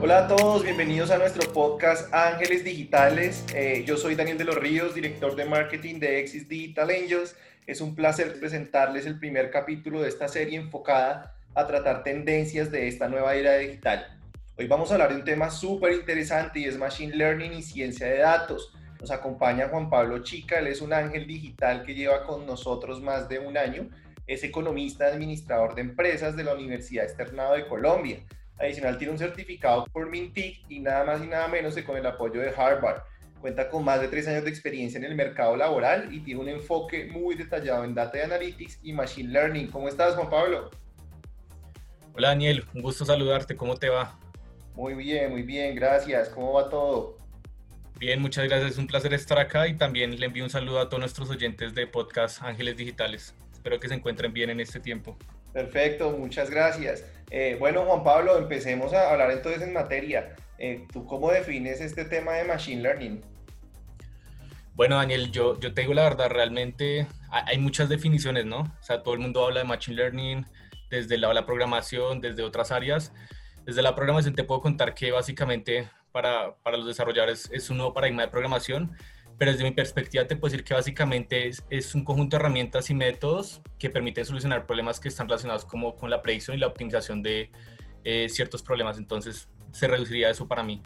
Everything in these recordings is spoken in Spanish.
Hola a todos, bienvenidos a nuestro podcast Ángeles Digitales. Eh, yo soy Daniel de los Ríos, director de marketing de Exis Digital Angels. Es un placer presentarles el primer capítulo de esta serie enfocada a tratar tendencias de esta nueva era digital. Hoy vamos a hablar de un tema súper interesante y es Machine Learning y ciencia de datos. Nos acompaña Juan Pablo Chica, él es un ángel digital que lleva con nosotros más de un año. Es economista administrador de empresas de la Universidad Externado de Colombia Adicional, tiene un certificado por Mintic y nada más y nada menos que con el apoyo de Harvard. Cuenta con más de tres años de experiencia en el mercado laboral y tiene un enfoque muy detallado en Data Analytics y Machine Learning. ¿Cómo estás, Juan Pablo? Hola, Daniel. Un gusto saludarte. ¿Cómo te va? Muy bien, muy bien. Gracias. ¿Cómo va todo? Bien, muchas gracias. Es un placer estar acá y también le envío un saludo a todos nuestros oyentes de podcast Ángeles Digitales. Espero que se encuentren bien en este tiempo. Perfecto, muchas gracias. Eh, bueno, Juan Pablo, empecemos a hablar entonces en materia. Eh, ¿Tú cómo defines este tema de Machine Learning? Bueno, Daniel, yo, yo te digo la verdad, realmente hay muchas definiciones, ¿no? O sea, todo el mundo habla de Machine Learning desde el la programación, desde otras áreas. Desde la programación te puedo contar que básicamente para, para los desarrolladores es un nuevo paradigma de programación pero desde mi perspectiva te puedo decir que básicamente es, es, un conjunto de herramientas y métodos que permiten solucionar problemas que están relacionados como con la predicción y la optimización de eh, ciertos problemas. Entonces, se reduciría eso para mí.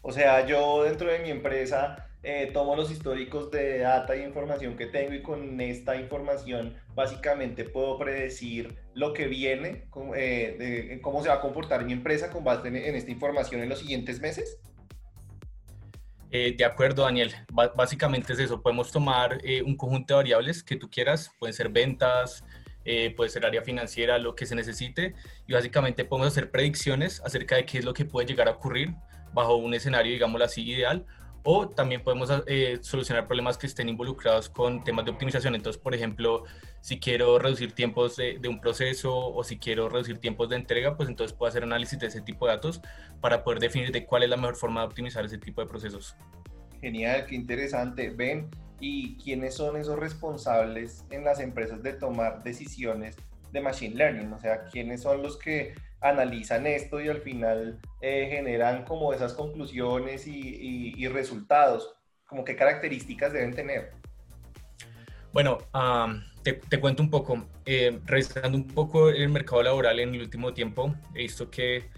O sea, yo dentro de mi empresa eh, tomo los históricos de data y información que tengo y con esta información básicamente puedo predecir lo que viene, eh, de, cómo se va a comportar mi empresa con base en esta información en los siguientes meses. Eh, de acuerdo, Daniel. básicamente es eso. Podemos tomar eh, un conjunto de variables que tú quieras. Pueden ser ventas, eh, puede ser área financiera, lo que se necesite. Y básicamente podemos hacer predicciones acerca de qué es lo que puede llegar a ocurrir bajo un escenario, digámoslo así, ideal. O también podemos solucionar problemas que estén involucrados con temas de optimización. Entonces, por ejemplo, si quiero reducir tiempos de, de, un proceso o si quiero reducir tiempos de entrega, pues entonces puedo hacer análisis de ese tipo de datos para poder definir de cuál es la mejor forma de optimizar ese tipo de procesos. Genial, qué interesante. Ven, ¿y quiénes son esos responsables en las empresas de tomar decisiones de Machine Learning? O sea, ¿quiénes son los que analizan esto y al final eh, generan como esas conclusiones y, resultados? ¿Como qué características deben tener? Bueno, te, cuento un poco. Eh, revisando un poco el mercado laboral en el último tiempo, he visto que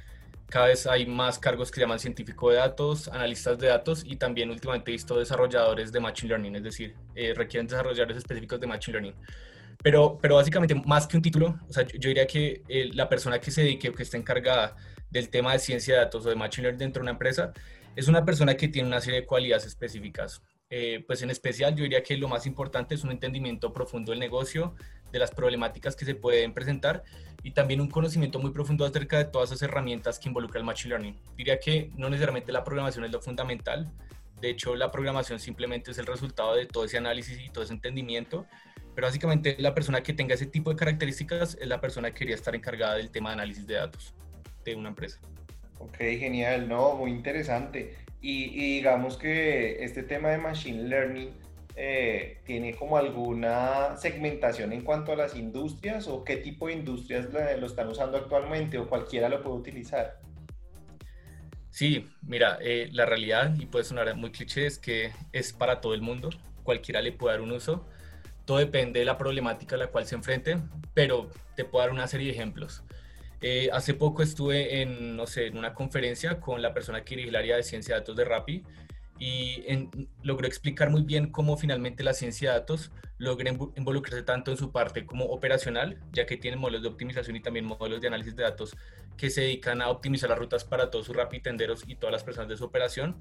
cada vez hay más cargos que llaman científico de datos, analistas de datos y también últimamente he visto desarrolladores de Machine Learning, es decir, eh, requieren desarrolladores específicos de Machine Learning. Pero, pero básicamente, más que un título, o sea, yo, diría que eh, la persona que se dedique o que esté encargada del tema de ciencia de datos o de Machine Learning dentro de una empresa es una persona que tiene una serie de cualidades específicas. Eh, pues en especial yo diría que lo más importante es un entendimiento profundo del negocio, de las problemáticas que se pueden presentar y también un conocimiento muy profundo acerca de todas esas herramientas que involucra el Machine Learning. Diría que no necesariamente la programación es lo fundamental, de hecho la programación simplemente es el resultado de todo ese análisis y todo ese entendimiento, pero básicamente la persona que tenga ese tipo de características es la persona que quería estar encargada del tema de análisis de datos de una empresa. Ok, genial, no, muy interesante. Y, y digamos que este tema de Machine Learning eh, tiene como alguna segmentación en cuanto a las industrias o qué tipo de industrias lo están usando actualmente o cualquiera lo puede utilizar? Sí, mira, eh, la realidad, y puede sonar muy cliché, es que es para todo el mundo, cualquiera le puede dar un uso, todo depende de la problemática a la cual se enfrente, pero te puedo dar una serie de ejemplos. Eh, hace poco estuve en, no sé, en una conferencia con la persona que dirige el área de ciencia de datos de Rappi y logró explicar muy bien cómo finalmente la ciencia de datos logra involucrarse tanto en su parte como operacional, ya que tiene modelos de optimización y también modelos de análisis de datos que se dedican a optimizar las rutas para todos sus rapitenderos y todas las personas de su operación.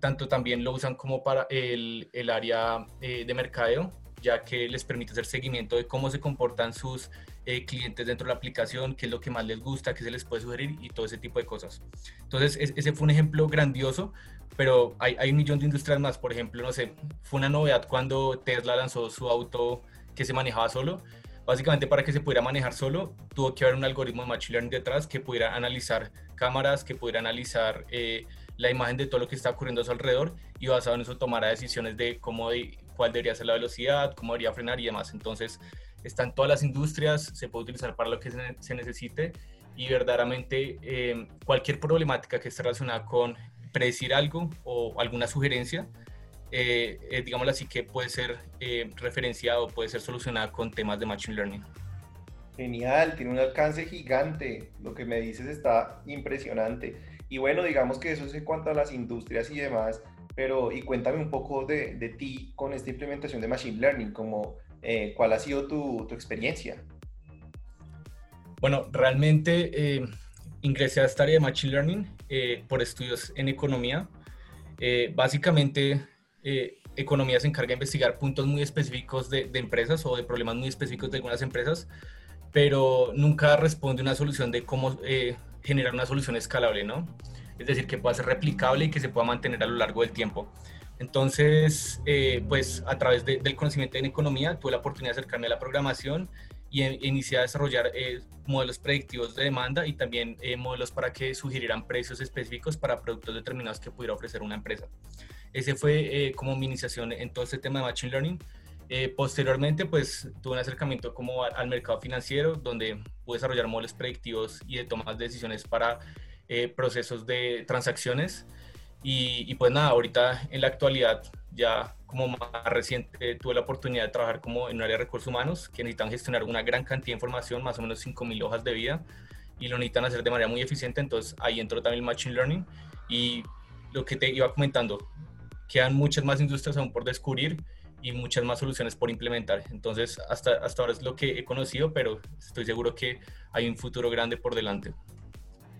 Tanto también lo usan como para el, el área eh, de mercadeo, ya que les permite hacer seguimiento de cómo se comportan sus eh, clientes dentro de la aplicación, qué es lo que más les gusta, qué se les puede sugerir y todo ese tipo de cosas. Entonces, ese fue un ejemplo grandioso pero hay, hay, un millón de industrias más. Por ejemplo, no sé, fue una novedad cuando Tesla lanzó su auto que se manejaba solo. Básicamente para que se pudiera manejar solo, tuvo que haber un algoritmo de Machine Learning detrás que pudiera analizar cámaras, que pudiera analizar eh, la imagen de todo lo que está ocurriendo a su alrededor y basado en eso tomara decisiones de cómo de, cuál debería ser la velocidad, cómo debería frenar y demás. Entonces, están todas las industrias, se puede utilizar para lo que se, necesite y verdaderamente eh, cualquier problemática que esté relacionada con predecir algo o alguna sugerencia, eh, eh, digámoslo así, que puede ser eh, referenciado, puede ser solucionada con temas de Machine Learning. Genial, tiene un alcance gigante. Lo que me dices está impresionante. Y bueno, digamos que eso es en cuanto a las industrias y demás, pero y cuéntame un poco de, de ti con esta implementación de Machine Learning, como, eh, ¿cuál ha sido tu, tu experiencia? Bueno, realmente eh, ingresé a esta área de Machine Learning eh, por estudios en economía. Eh, básicamente, eh, economía se encarga de investigar puntos muy específicos de, de, empresas o de problemas muy específicos de algunas empresas, pero nunca responde una solución de cómo eh, generar una solución escalable, ¿no? Es decir, que pueda ser replicable y que se pueda mantener a lo largo del tiempo. Entonces, eh, pues a través de, del conocimiento en economía, tuve la oportunidad de acercarme a la programación y e, inicié a desarrollar eh, modelos predictivos de demanda y también eh, modelos para que sugirieran precios específicos para productos determinados que pudiera ofrecer una empresa. Ese fue como mi iniciación en todo este tema de Machine Learning. Posteriormente, pues tuve un acercamiento como al mercado financiero, donde pude desarrollar modelos predictivos y de tomas de decisiones para eh, procesos de transacciones. Y, y, pues nada, ahorita en la actualidad, ya como más reciente, tuve la oportunidad de trabajar como en un área de recursos humanos que necesitan gestionar una gran cantidad de información, más o menos 5.000 hojas de vida, y lo necesitan hacer de manera muy eficiente. Entonces ahí entró también el Machine Learning. Y lo que te iba comentando, quedan muchas más industrias aún por descubrir y muchas más soluciones por implementar. Entonces, hasta, hasta ahora es lo que he conocido, pero estoy seguro que hay un futuro grande por delante.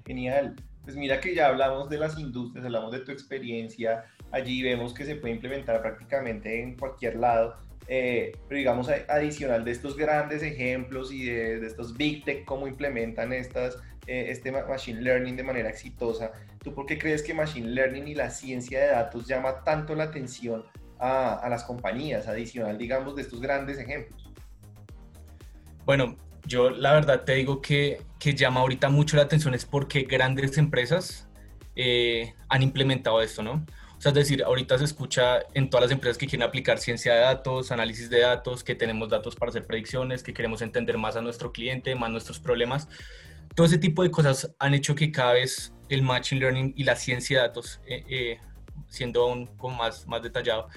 Genial. Pues mira que ya hablamos de las industrias, hablamos de tu experiencia, allí vemos que se puede implementar prácticamente en cualquier lado, eh, pero digamos adicional de estos grandes ejemplos y de, estos big tech, cómo implementan estas, eh, este machine learning de manera exitosa, ¿tú por qué crees que machine learning y la ciencia de datos llama tanto la atención a las compañías, adicional digamos de estos grandes ejemplos? Bueno, yo la verdad te digo que, que llama ahorita mucho la atención es porque grandes empresas eh, han implementado esto, ¿no? O sea, es decir, ahorita se escucha en todas las empresas que quieren aplicar ciencia de datos, análisis de datos, que tenemos datos para hacer predicciones, que queremos entender más a nuestro cliente, más nuestros problemas. Todo ese tipo de cosas han hecho que cada vez el Machine Learning y la ciencia de datos, eh, eh, siendo aún como más, más detallado,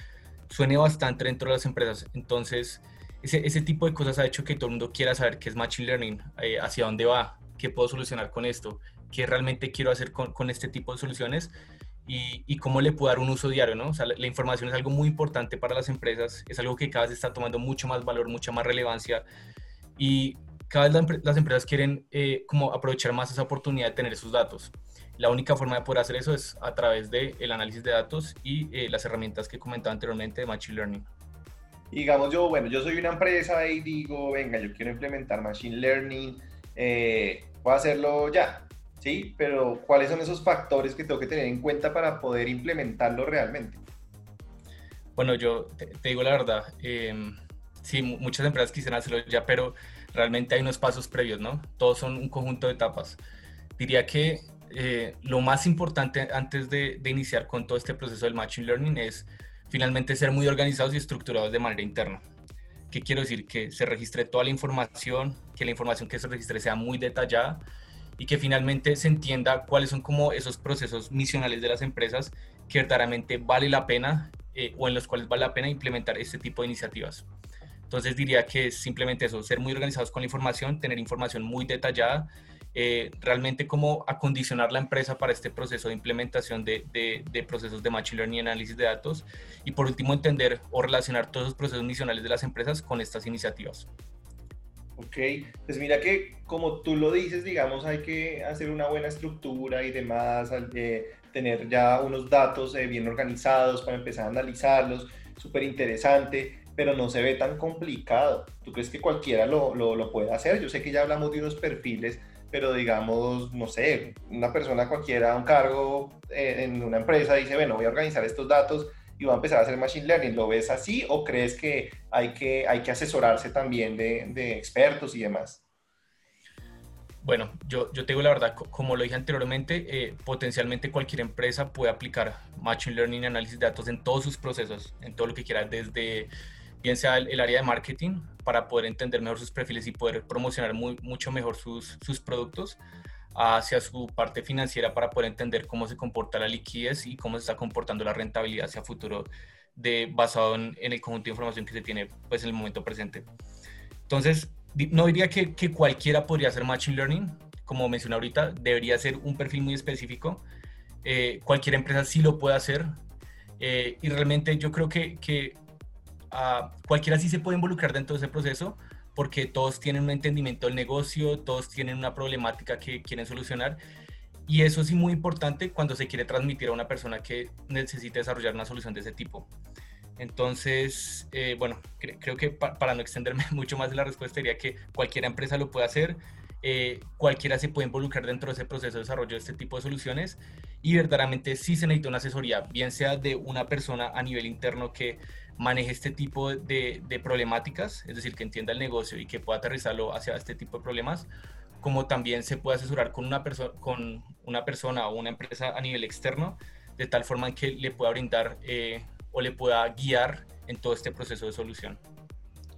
suene bastante dentro de las empresas. Entonces, ese, ese, tipo de cosas ha hecho que todo el mundo quiera saber qué es Machine Learning, eh, hacia dónde va, qué puedo solucionar con esto, qué realmente quiero hacer con, con este tipo de soluciones y, y, cómo le puedo dar un uso diario, ¿no? O sea, la, la, información es algo muy importante para las empresas, es algo que cada vez está tomando mucho más valor, mucha más relevancia y cada vez la, las empresas quieren eh, como aprovechar más esa oportunidad de tener esos datos. La única forma de poder hacer eso es a través del de análisis de datos y eh, las herramientas que comentaba anteriormente de Machine Learning digamos yo, bueno, yo soy una empresa y digo, venga, yo quiero implementar Machine Learning, eh, hacerlo ya, ¿sí? Pero ¿cuáles son esos factores que tengo que tener en cuenta para poder implementarlo realmente? Bueno, yo te, digo la verdad, eh, sí, muchas empresas quisieran hacerlo ya, pero realmente hay unos pasos previos, ¿no? Todos son un conjunto de etapas. Diría que eh, lo más importante antes de, de iniciar con todo este proceso del Machine Learning es finalmente ser muy organizados y estructurados de manera interna. ¿Qué quiero decir? Que se registre toda la información, que la información que se registre sea muy detallada y que finalmente se entienda cuáles son como esos procesos misionales de las empresas que verdaderamente vale la pena eh, o en los cuales vale la pena implementar este tipo de iniciativas. Entonces diría que es simplemente eso, ser muy organizados con la información, tener información muy detallada eh, realmente cómo acondicionar la empresa para este proceso de implementación de, de, procesos de Machine Learning y análisis de datos. Y por último, entender o relacionar todos los procesos misionales de las empresas con estas iniciativas. Ok, pues mira que como tú lo dices, digamos, hay que hacer una buena estructura y demás, eh, tener ya unos datos eh, bien organizados para empezar a analizarlos, súper interesante, pero no se ve tan complicado. ¿Tú crees que cualquiera lo, lo puede hacer? Yo sé que ya hablamos de unos perfiles pero digamos, no sé, una persona cualquiera, un cargo en una empresa dice, bueno, voy a organizar estos datos y va a empezar a hacer machine learning. ¿Lo ves así o crees que hay que, hay que asesorarse también de, de expertos y demás? Bueno, yo, yo te digo la verdad, como lo dije anteriormente, eh, potencialmente cualquier empresa puede aplicar Machine Learning y análisis de datos en todos sus procesos, en todo lo que quiera, desde bien sea el, área de marketing para poder entender mejor sus perfiles y poder promocionar mucho mejor sus, sus productos, hacia su parte financiera para poder entender cómo se comporta la liquidez y cómo se está comportando la rentabilidad hacia futuro de, basado en, el conjunto de información que se tiene pues, en el momento presente. Entonces, no diría que, cualquiera podría hacer Machine Learning, como mencioné ahorita, debería ser un perfil muy específico. Eh, cualquier empresa sí lo puede hacer. Eh, y realmente yo creo que uh, cualquiera sí se puede involucrar dentro de ese proceso porque todos tienen un entendimiento del negocio, todos tienen una problemática que quieren solucionar. Y eso es muy importante cuando se quiere transmitir a una persona que necesite desarrollar una solución de ese tipo. Entonces, eh, bueno, creo que para no extenderme mucho más la respuesta, diría que cualquier empresa lo puede hacer, eh, cualquiera se puede involucrar dentro de ese proceso de desarrollo de este tipo de soluciones y verdaderamente sí se necesita una asesoría, bien sea de una persona a nivel interno que maneje este tipo de, problemáticas, es decir, que entienda el negocio y que pueda aterrizarlo hacia este tipo de problemas, como también se puede asesorar con una, con una persona o una empresa a nivel externo, de tal forma que le pueda brindar eh, o le pueda guiar en todo este proceso de solución.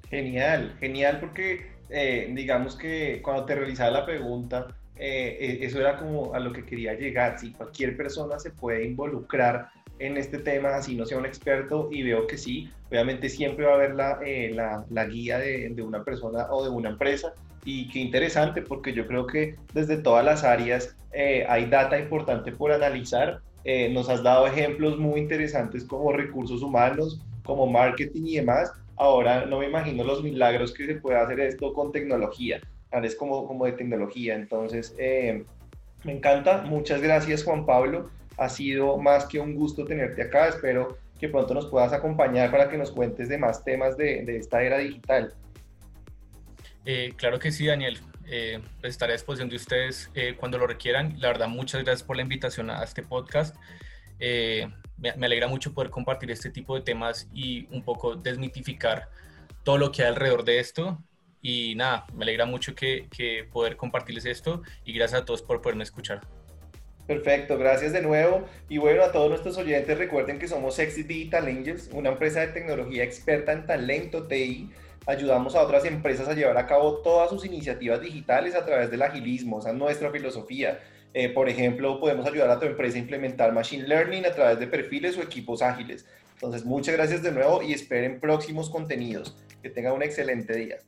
Genial, genial porque eh, digamos que cuando te realizaba la pregunta, eh, e, eso era como a lo que quería llegar, si cualquier persona se puede involucrar en este tema, así no sea un experto, y veo que sí, obviamente siempre va a haber la, eh, la, la guía de, de, una persona o de una empresa, y qué interesante, porque yo creo que desde todas las áreas hay data importante por analizar. nos has dado ejemplos muy interesantes como recursos humanos, como marketing y demás, Ahora no me imagino los milagros que se puede hacer esto con tecnología. Es como, como de tecnología. Entonces, eh, me encanta. Muchas gracias, Juan Pablo. Ha sido más que un gusto tenerte acá. Espero que pronto nos puedas acompañar para que nos cuentes de más temas de, de esta era digital. Eh, claro que sí, Daniel. Eh, pues estaré a disposición de ustedes cuando lo requieran. La verdad, muchas gracias por la invitación a este podcast me, alegra mucho poder compartir este tipo de temas y un poco desmitificar todo lo que hay alrededor de esto. Y nada, me alegra mucho que, que poder compartirles esto y gracias a todos por poderme escuchar. Perfecto, gracias de nuevo. Y bueno, a todos nuestros oyentes, recuerden que somos Exit Digital Angels, una empresa de tecnología experta en talento TI. Ayudamos a otras empresas a llevar a cabo todas sus iniciativas digitales a través del agilismo, esa es nuestra filosofía. Eh, por ejemplo, podemos ayudar a tu empresa a implementar Machine Learning a través de perfiles o equipos ágiles. Entonces, muchas gracias de nuevo y esperen próximos contenidos. Que tengan un excelente día.